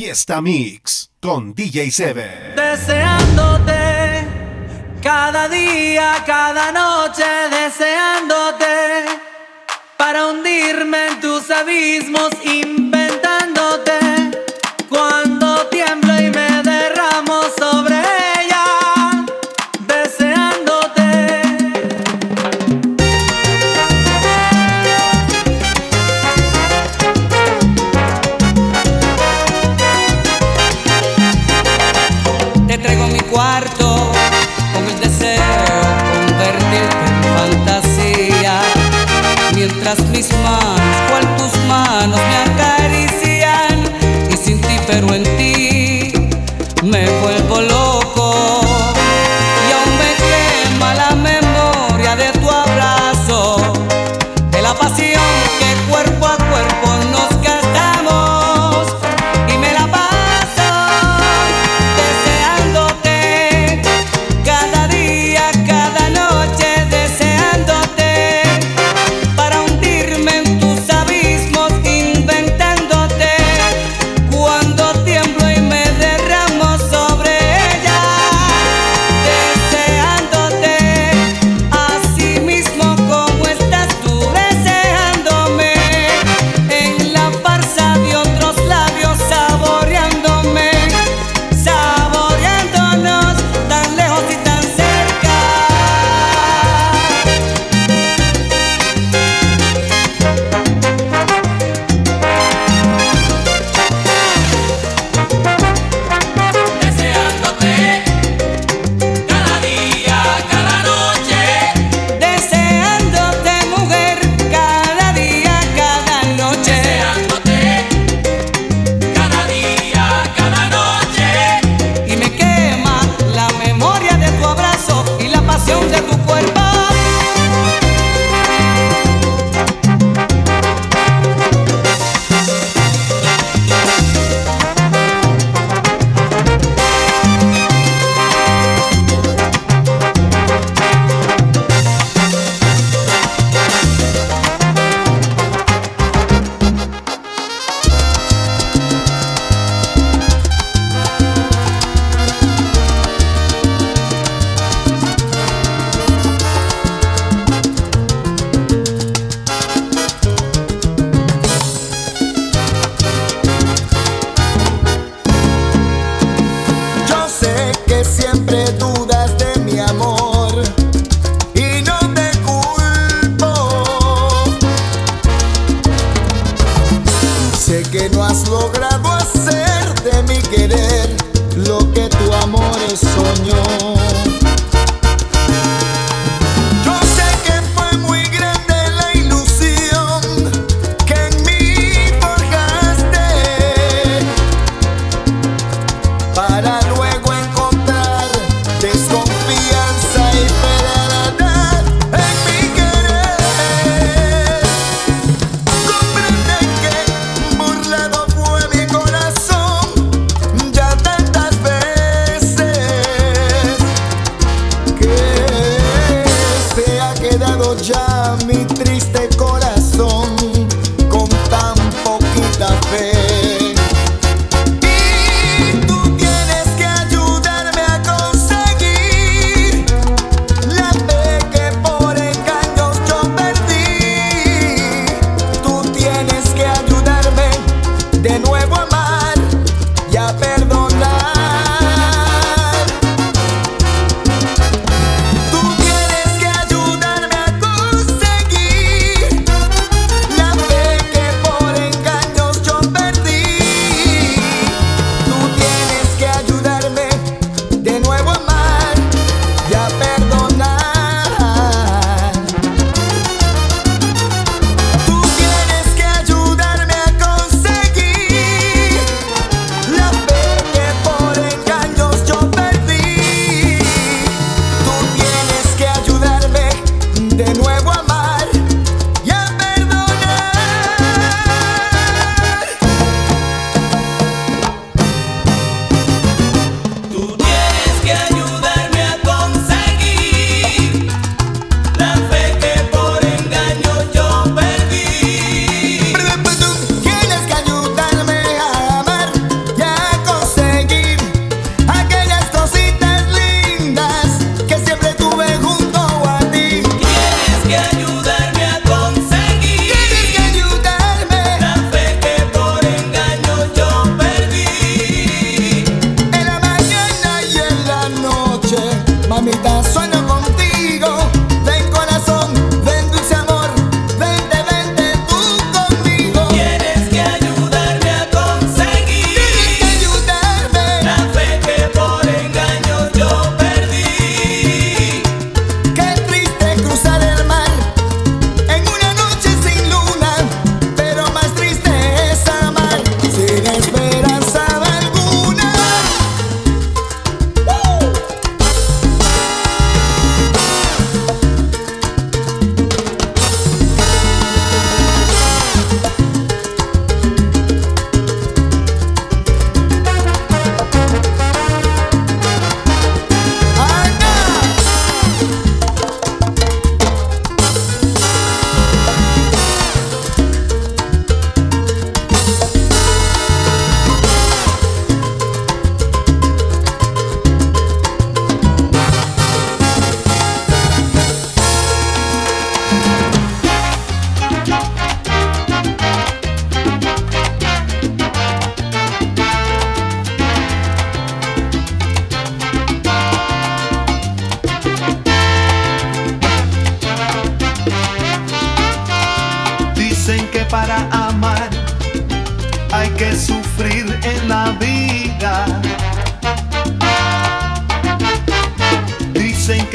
Fiesta Mix con DJ Seven. Deseándote cada día, cada noche, deseándote para hundirme en tus abismos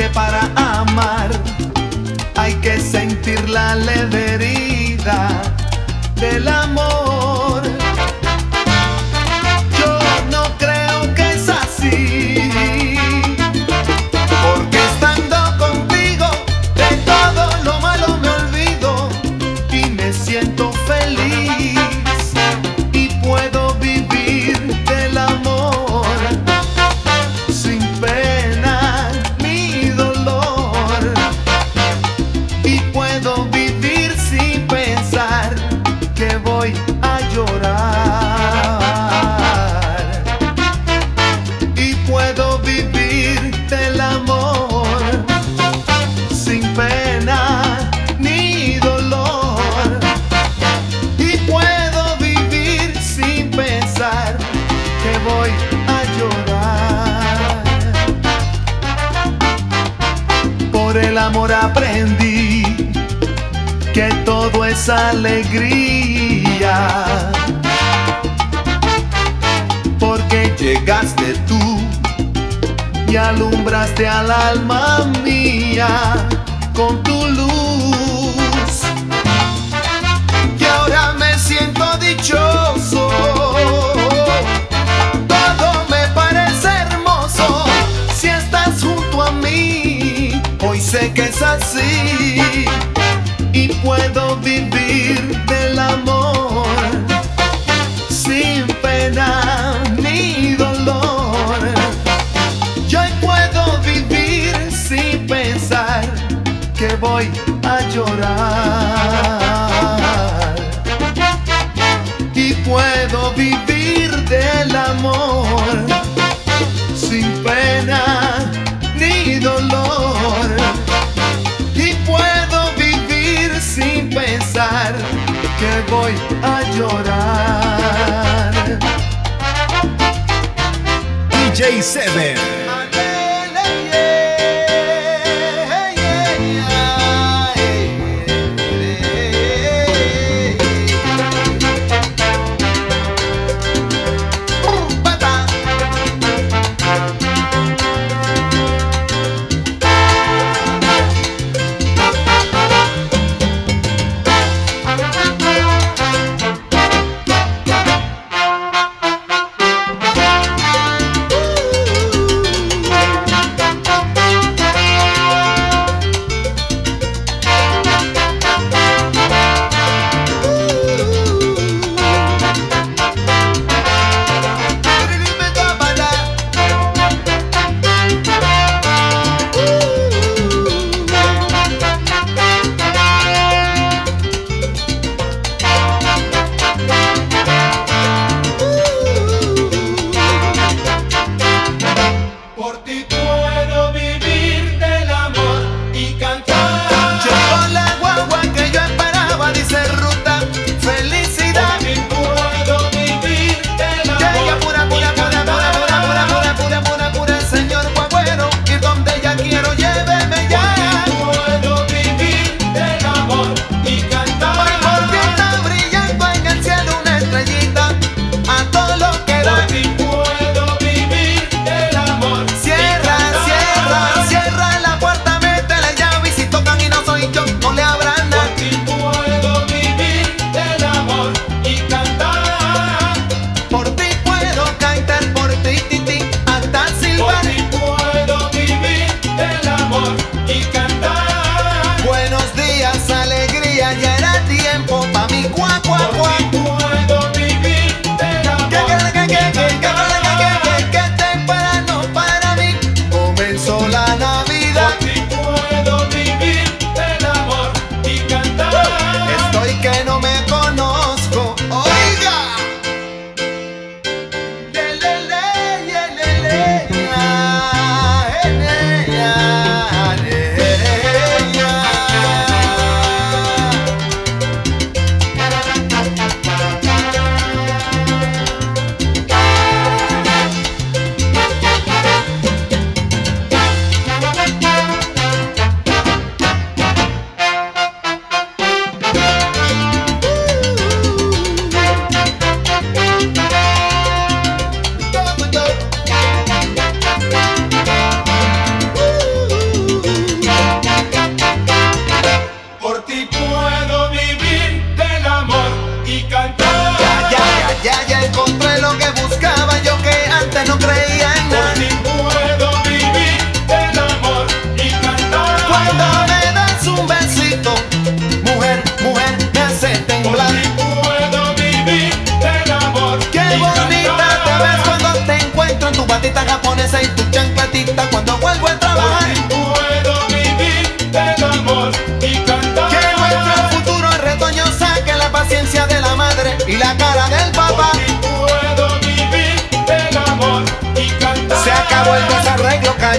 para amar hay que sentir la leveridad del amor. Es alegría porque llegaste tú y alumbraste al alma mía con tu luz. Y ahora me siento dichoso. Todo me parece hermoso si estás junto a mí. Hoy sé que es así y puedo vivir del amor sin pena ni dolor. Yo puedo vivir sin pensar que voy a llorar. Y puedo vivir del amor voy a llorar. DJ 7.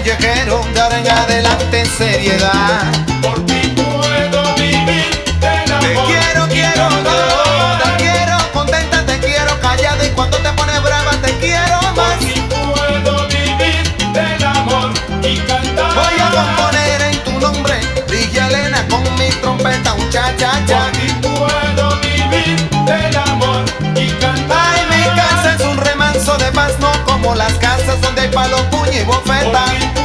Callejero, de ahora en adelante seriedad. Por ti puedo vivir del amor. Te quiero, quiero, cantar. te quiero, contenta, te quiero, callada y cuando te pones brava te quiero Por más. ti puedo vivir del amor y cantar. Voy a componer en tu nombre, Ligia Elena con mi trompeta, un cha cha cha. Por ti puedo vivir del amor y cantar. Ay, mi casa es un remanso de paz, no como las hay palo, puño y bofeta.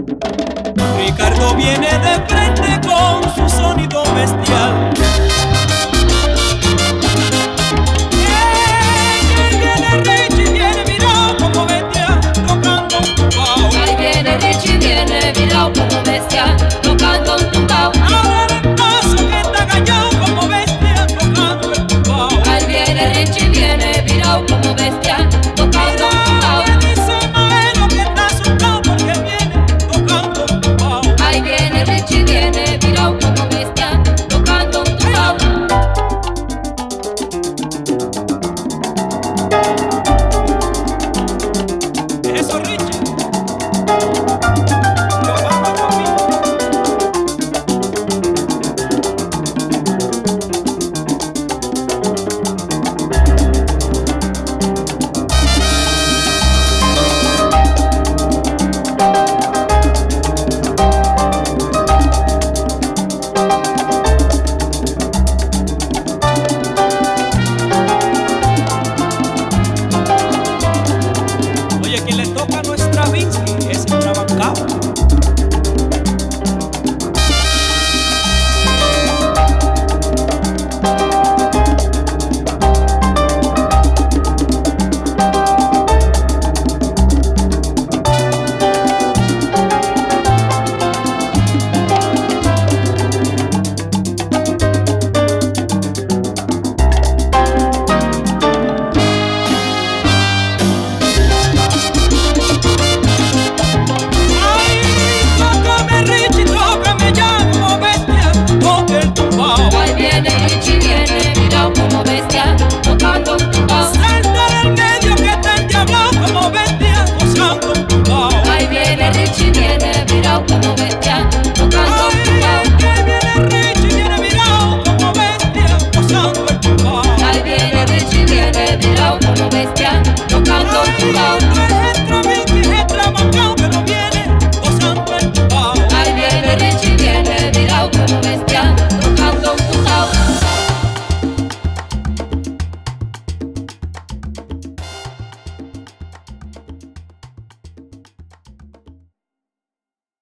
Ricardo viene de frente con su sonido bestial. Viene Richie, viene mirado como bestia, tocando un tumbao. Ahí viene Richie, viene mirado como bestia, tocando un tumbao. Ahora el paso que está callado como bestia, tocando el tumbao. Ahí viene Richie, viene mirado como bestia.